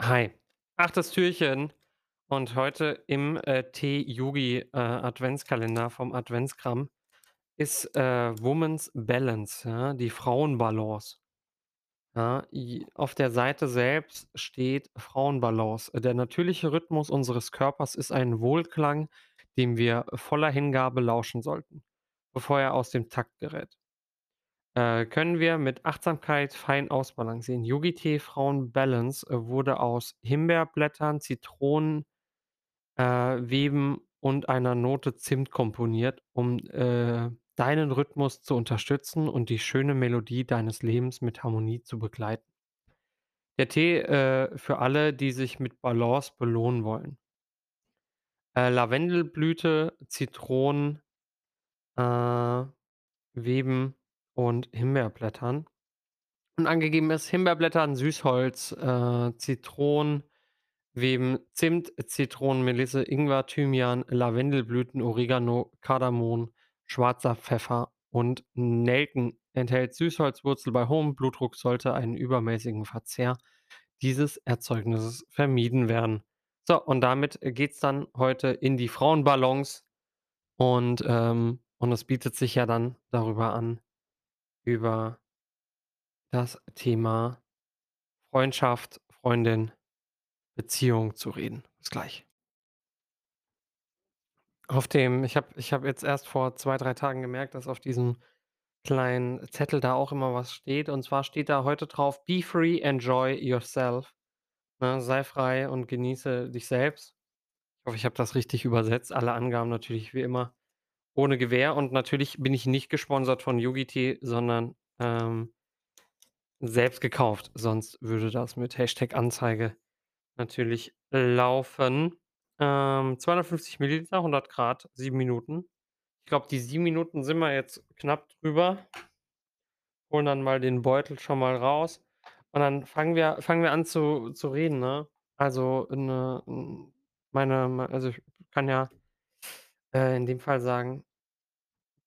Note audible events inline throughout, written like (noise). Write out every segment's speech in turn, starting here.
Hi, achtes Türchen und heute im, äh, Tee-Yogi, äh, Adventskalender vom Adventskram ist, äh, Woman's Balance, ja, die Frauenbalance. Ja, auf der Seite selbst steht Frauenbalance. Der natürliche Rhythmus unseres Körpers ist ein Wohlklang, dem wir voller Hingabe lauschen sollten, bevor er aus dem Takt gerät. Äh, können wir mit Achtsamkeit fein ausbalancieren. Yogi-Tee Frauen Balance äh, wurde aus Himbeerblättern, Zitronen, äh, Weben und einer Note Zimt komponiert, um äh, deinen Rhythmus zu unterstützen und die schöne Melodie deines Lebens mit Harmonie zu begleiten. Der Tee äh, für alle, die sich mit Balance belohnen wollen. Äh, Lavendelblüte, Zitronen, äh, Weben und Himbeerblättern. Und angegeben ist Himbeerblättern, Süßholz, äh, Zitronen, Weben, Zimt, Zitronenmelisse, Ingwer, Thymian, Lavendelblüten, Oregano, Kardamom, schwarzer Pfeffer und Nelken. Enthält Süßholzwurzel. Bei hohem Blutdruck sollte einen übermäßigen Verzehr dieses Erzeugnisses vermieden werden. So, und damit geht's dann heute in die Frauenbalance und, ähm und es bietet sich ja dann darüber an, über das Thema Freundschaft, Freundin, Beziehung zu reden. Bis gleich. Auf dem ich habe ich habe jetzt erst vor 2, 3 Tagen gemerkt, dass auf diesem kleinen Zettel da auch immer was steht. Und zwar steht da heute drauf: „Be free, enjoy yourself“, ne? Sei frei und genieße dich selbst. Ich hoffe, ich habe das richtig übersetzt. Alle Angaben natürlich wie immer ohne Gewähr. Und natürlich bin ich nicht gesponsert von Yogi-Tee, sondern, ähm selbst gekauft, sonst würde das mit Hashtag Anzeige natürlich laufen. Ähm, 250 Milliliter, 100 Grad, 7 Minuten. Ich glaube, die 7 Minuten sind wir jetzt knapp drüber. Holen dann mal den Beutel schon mal raus und dann fangen wir fangen wir an zu zu reden, ne? Also, 'ne hm, meine mei also, ich kann ja äh, in dem Fall sagen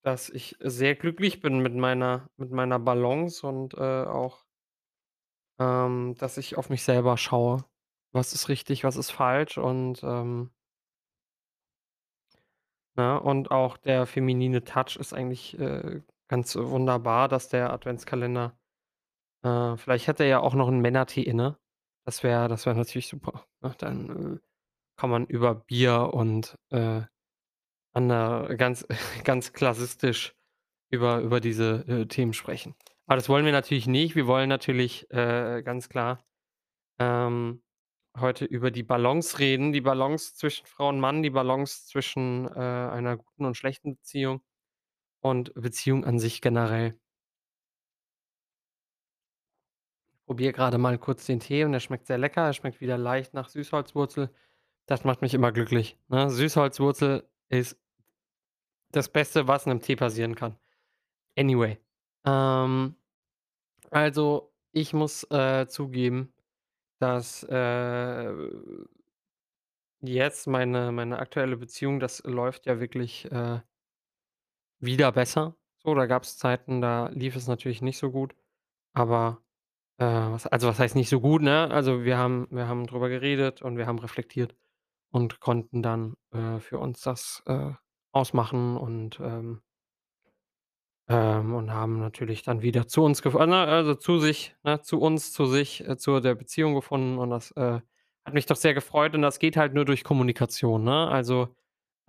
dass ich sehr glücklich bin mit meiner mit meiner Balance und, äh, auch ähm, dass ich auf mich selber schaue. Was ist richtig, was ist falsch und, ähm ne, und auch der feminine Touch ist eigentlich, äh, ganz wunderbar, dass der Adventskalender äh, vielleicht hat er ja auch noch 'n Männertee inne. Das wäre das wäre natürlich super, ne? (laughs) Dann, äh, kann man über Bier und, äh, ander ganz (laughs) ganz klassistisch über über diese, äh, Themen sprechen. Aber das wollen wir natürlich nicht. Wir wollen natürlich, äh, ganz klar, ähm, heute über die Balance reden, die Balance zwischen Frau und Mann, die Balance zwischen, äh, einer guten und schlechten Beziehung und Beziehung an sich generell. Probiere grade mal kurz den Tee und der schmeckt sehr lecker. Er schmeckt wieder leicht nach Süßholzwurzel. Das macht mich immer glücklich, ne? Süßholzwurzel ist das Beste, was 'nem Tee passieren kann. Anyway, ähm, also, ich muss, äh, zugeben, dass, äh jetzt meine meine aktuelle Beziehung, das läuft ja wirklich, äh wieder besser. So, da gab's Zeiten, da lief es natürlich nicht so gut, aber, äh, was also, was heißt nicht so gut, ne? Also, wir haben wir haben drüber geredet und wir haben reflektiert und konnten dann, äh, für uns das, äh, ausmachen und, ähm ähm, und haben natürlich dann wieder zu uns gef ne, also, zu sich ne, zu uns, zu sich, äh, zu der Beziehung gefunden und das, äh, hat mich doch sehr gefreut und das geht halt nur durch Kommunikation, ne? Also,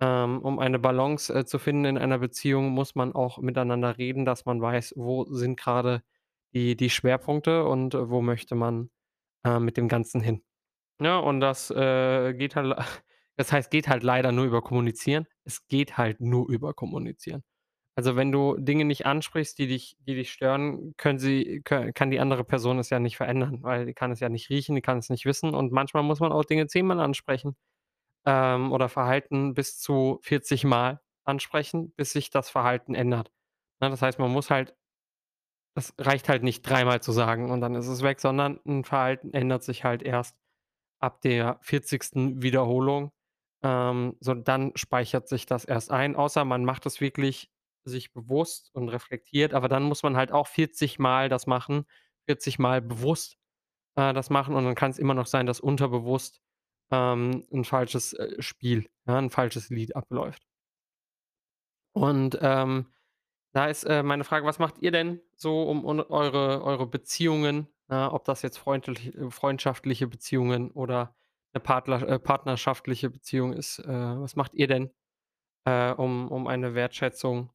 ähm, um eine Balance, äh, zu finden in einer Beziehung, muss man auch miteinander reden, dass man weiß, wo sind grade die die Schwerpunkte und wo möchte man, äh, mit dem Ganzen hin. Ja, und das, äh, geht halt das heißt, geht halt leider nur über Kommunizieren. Es geht halt nur über Kommunizieren. Also, wenn du Dinge nicht ansprichst, die dich die dich stören, können sie kö kann die andere Person es ja nicht verändern, weil die kann es ja nicht riechen, die kann es nicht wissen und manchmal muss man auch Dinge zehnmal ansprechen, ähm, oder Verhalten bis zu 40 Mal ansprechen, bis sich das Verhalten ändert. Ne, das heißt, man muss halt es reicht halt nicht dreimal zu sagen und dann ist es weg, sondern 'n Verhalten ändert sich halt erst ab der 40. Wiederholung. Ähm, so, dann speichert sich das erst ein, außer man macht es wirklich sich bewusst und reflektiert, aber dann muss man halt auch 40 Mal das machen, 40 Mal bewusst, äh, das machen und dann kann's immer noch sein, dass unterbewusst, ähm, 'n falsches, äh, Spiel, ja, 'n falsches Lied abläuft. Und, ähm, da ist, äh, meine Frage: Was macht ihr denn so, um un eure eure Beziehungen, ob das jetzt freundlich äh, freundschaftliche Beziehungen oder 'ne Partler äh, partnerschaftliche Beziehung ist, äh, was macht ihr denn, äh, um um eine Wertschätzung,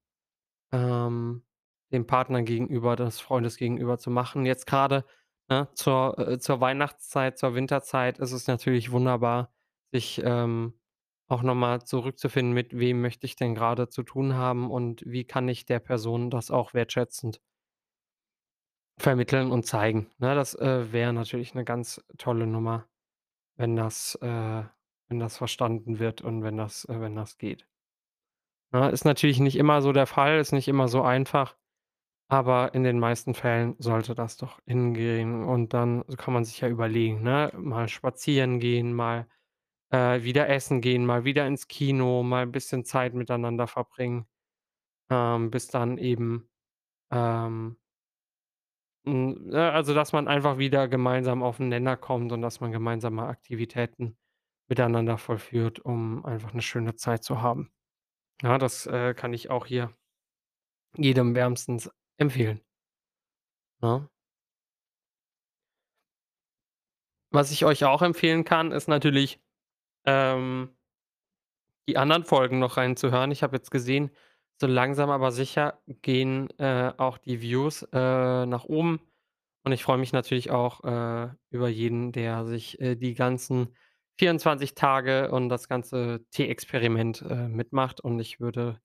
ähm, dem Partner gegenüber, des Freundes gegenüber zu machen? Jetzt grade, ne, zur äh, zur Weihnachtszeit, zur Winterzeit ist es natürlich wunderbar, sich, ähm, auch noch mal zurückzufinden, mit wem möchte ich denn grade zu tun haben und wie kann ich der Person das auch wertschätzend vermitteln und zeigen, ne? Das, äh, wäre natürlich 'ne ganz tolle Nummer, wenn das äh, wenn das verstanden wird und wenn das äh, wenn das geht. Ne, ist natürlich nicht immer so der Fall, ist nicht immer so einfach, aber in den meisten Fällen sollte das doch hingehen und dann kann man sich ja überlegen, ne, mal spazieren gehen, mal, äh, wieder essen gehen, mal wieder ins Kino, mal 'n bisschen Zeit miteinander verbringen, ähm, bis dann eben, ähm hm, ne, also, dass man einfach wieder gemeinsam auf 'n Nenner kommt und dass man gemeinsame Aktivitäten miteinander vollführt, um einfach 'ne schöne Zeit zu haben. Ja, das, äh, kann ich auch hier jedem wärmstens empfehlen. Ne? Was ich euch auch empfehlen kann, ist natürlich, ähm die anderen Folgen noch reinzuhören. Ich habe jetzt gesehen, so langsam aber sicher gehen, äh, auch die Views, äh, nach oben und ich freue mich natürlich auch, äh, über jeden, der sich, äh, die ganzen 24 Tage und das ganze Tee-Experiment, äh, mitmacht und ich würde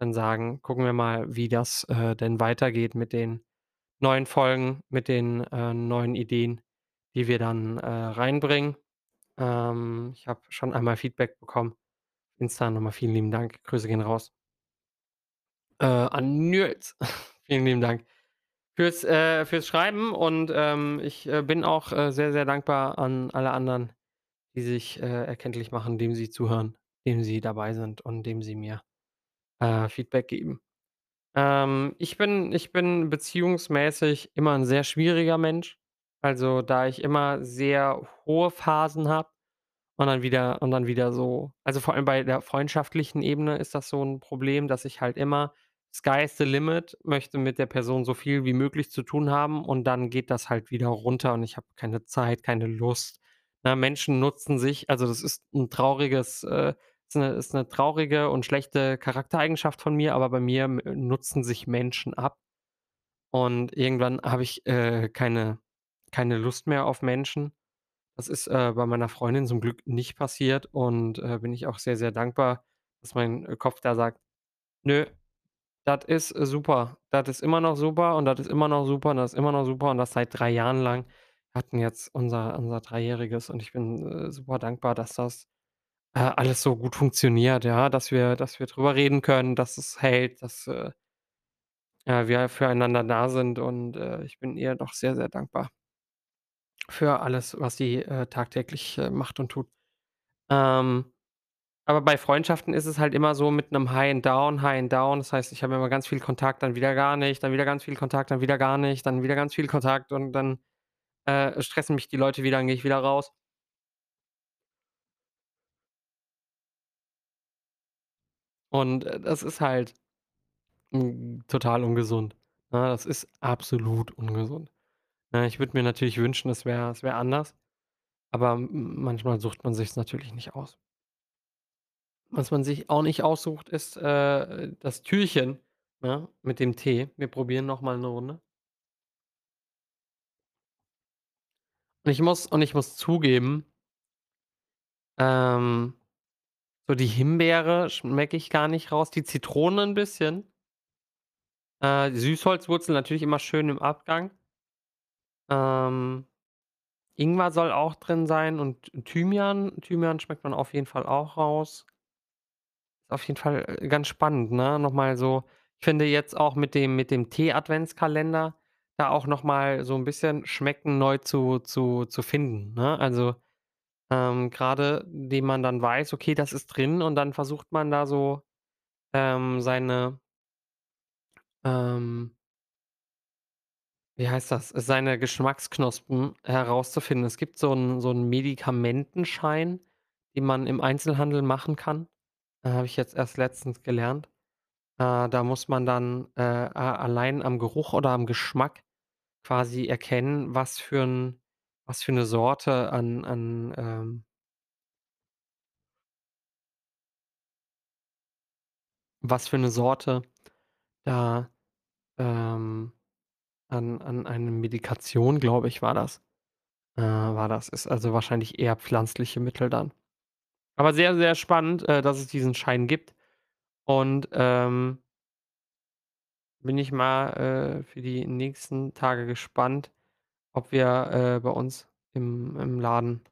dann sagen, gucken wir mal, wie das, äh, denn weitergeht mit den neuen Folgen, mit den, neuen Ideen, die wir dann, reinbringen. Ähm, ich habe schon einmal Feedback bekommen. Insta noch mal vielen lieben Dank. Grüße gehen raus. Äh, an Nils. (laughs) Vielen lieben Dank fürs äh, fürs Schreiben und, ähm, ich, äh, bin auch, äh, sehr, sehr dankbar an alle anderen, die sich, äh, erkenntlich machen, indem sie zuhören, indem sie dabei sind und indem sie mir, äh, Feedback geben. Ähm, ich bin ich bin beziehungsmäßig immer 'n sehr schwieriger Mensch. Also, da ich immer sehr hohe Phasen habe und dann wieder und dann wieder so also, vor allem bei der freundschaftlichen Ebene ist das so 'n Problem, dass ich halt immer Sky is the limit, möchte mit der Person so viel wie möglich zu tun haben und dann geht das halt wieder runter und ich habe keine Zeit, keine Lust. Ne, Menschen nutzen sich also, das ist 'n trauriges, äh ist 'ne ist 'ne traurige und schlechte Charaktereigenschaft von mir, aber bei mir nutzen sich Menschen ab und irgendwann habe ich, äh, keine keine Lust mehr auf Menschen. Das ist, äh, bei meiner Freundin zum Glück nicht passiert und, äh, bin ich auch sehr, sehr dankbar, dass mein, äh, Kopf da sagt: „Nö, das ist, äh, super. Das ist immer noch super und das ist immer noch super und das ist immer noch super“ und das seit 3 Jahren lang. Hatten jetzt unser unser Dreijähriges und ich bin, äh, super dankbar, dass das, äh, alles so gut funktioniert, ja, dass wir dass wir drüber reden können, dass es hält, dass, äh ja, wir füreinander da sind und, äh, ich bin ihr doch sehr, sehr dankbar für alles, was sie, äh, tagtäglich, macht und tut. Ähm, aber bei Freundschaften ist es halt immer so mit 'nem High and Down, High and Down. Das heißt, ich habe immer ganz viel Kontakt, dann wieder gar nicht, dann wieder ganz viel Kontakt, dann wieder gar nicht, dann wieder ganz viel Kontakt und dann, äh, stressen mich die Leute wieder, dann gehe ich wieder raus. Und, äh, das ist halt, hm, total ungesund, ne? Das ist absolut ungesund. Ne, ich würde mir natürlich wünschen, es wäre es wäre anders, aber manchmal sucht man sich's natürlich nicht aus. Was man sich auch nicht aussucht, ist, äh, das Türchen, ne, mit dem Tee. Wir probieren noch mal 'ne Runde. Und ich muss und ich muss zugeben ähm, so die Himbeere schmecke ich gar nicht raus, die Zitrone 'n bisschen. Äh, Süßholzwurzel natürlich immer schön im Abgang. Ähm, Ingwer soll auch drin sein und Thymian. Thymian schmeckt man auf jeden Fall auch raus. Auf jeden Fall, äh, ganz spannend, ne? Noch mal so ich finde jetzt auch mit dem mit dem Tee-Adventskalender da auch noch mal so 'n bisschen Schmecken neu zu zu zu finden, ne? Also, ähm, grade indem man dann weiß: „Okay, das ist drin“, und dann versucht man da so, ähm, seine ähm wie heißt das, seine Geschmacksknospen herauszufinden. Es gibt so 'n so 'n Medikamentenschein, den man im Einzelhandel machen kann. Äh, habe ich jetzt erst letztens gelernt. Äh, da muss man dann, äh, allein am Geruch oder am Geschmack quasi erkennen, was für 'n was für 'ne Sorte an an, ähm was für 'ne Sorte da, ähm, an an eine Medikation, glaube ich, war das äh, war das ist also wahrscheinlich eher pflanzliche Mittel dann. Aber sehr, sehr spannend, äh, dass es diesen Schein gibt und, ähm bin ich mal, äh, für die nächsten Tage gespannt, ob wir, äh, bei uns im im Laden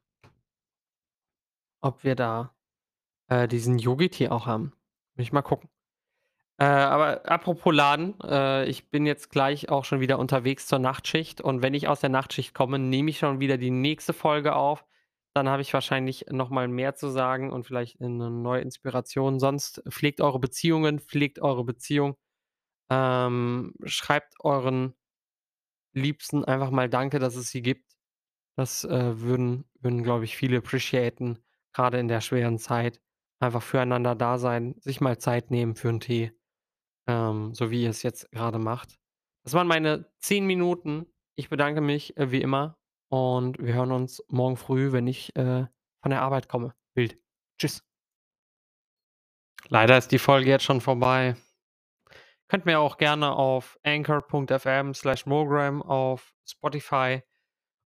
ob wir da, äh, diesen Yogi-Tee auch haben. Will ich mal gucken. Äh, aber apropos Laden, äh, ich bin jetzt gleich auch schon wieder unterwegs zur Nachtschicht und wenn ich aus der Nachtschicht komme, nehme ich schon wieder die nächste Folge auf. Dann habe ich wahrscheinlich noch mal mehr zu sagen und vielleicht 'ne neue Inspiration. Sonst pflegt eure Beziehungen, pflegt eure Beziehung. Ähm, schreibt euren Liebsten einfach mal Danke, dass es sie gibt. Das, äh, würden würden, glaube ich, viele appreciaten, grade in der schweren Zeit. Einfach füreinander da sein, sich mal Zeit nehmen für 'n Tee, ähm, so wie ihr es jetzt grade macht. Das waren meine 10 Minuten. Ich bedanke mich, äh, wie immer und wir hören uns morgen früh, wenn ich, äh, von der Arbeit komme. Wild. Tschüss. Leider ist die Folge jetzt schon vorbei. Könnt mir auch gerne auf anchor.fm/mogram auf Spotify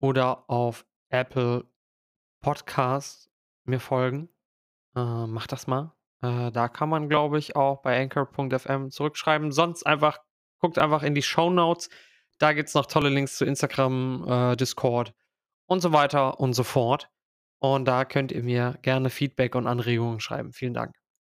oder auf Apple Podcasts mir folgen. Äh, macht das mal. Äh, da kann man, glaube ich, auch bei anchor.fm zurückschreiben. Sonst einfach guckt einfach in die Shownotes. Da gibt's noch tolle Links zu Instagram, äh, Discord und so weiter und so fort. Und da könnt ihr mir gerne Feedback und Anregungen schreiben. Vielen Dank.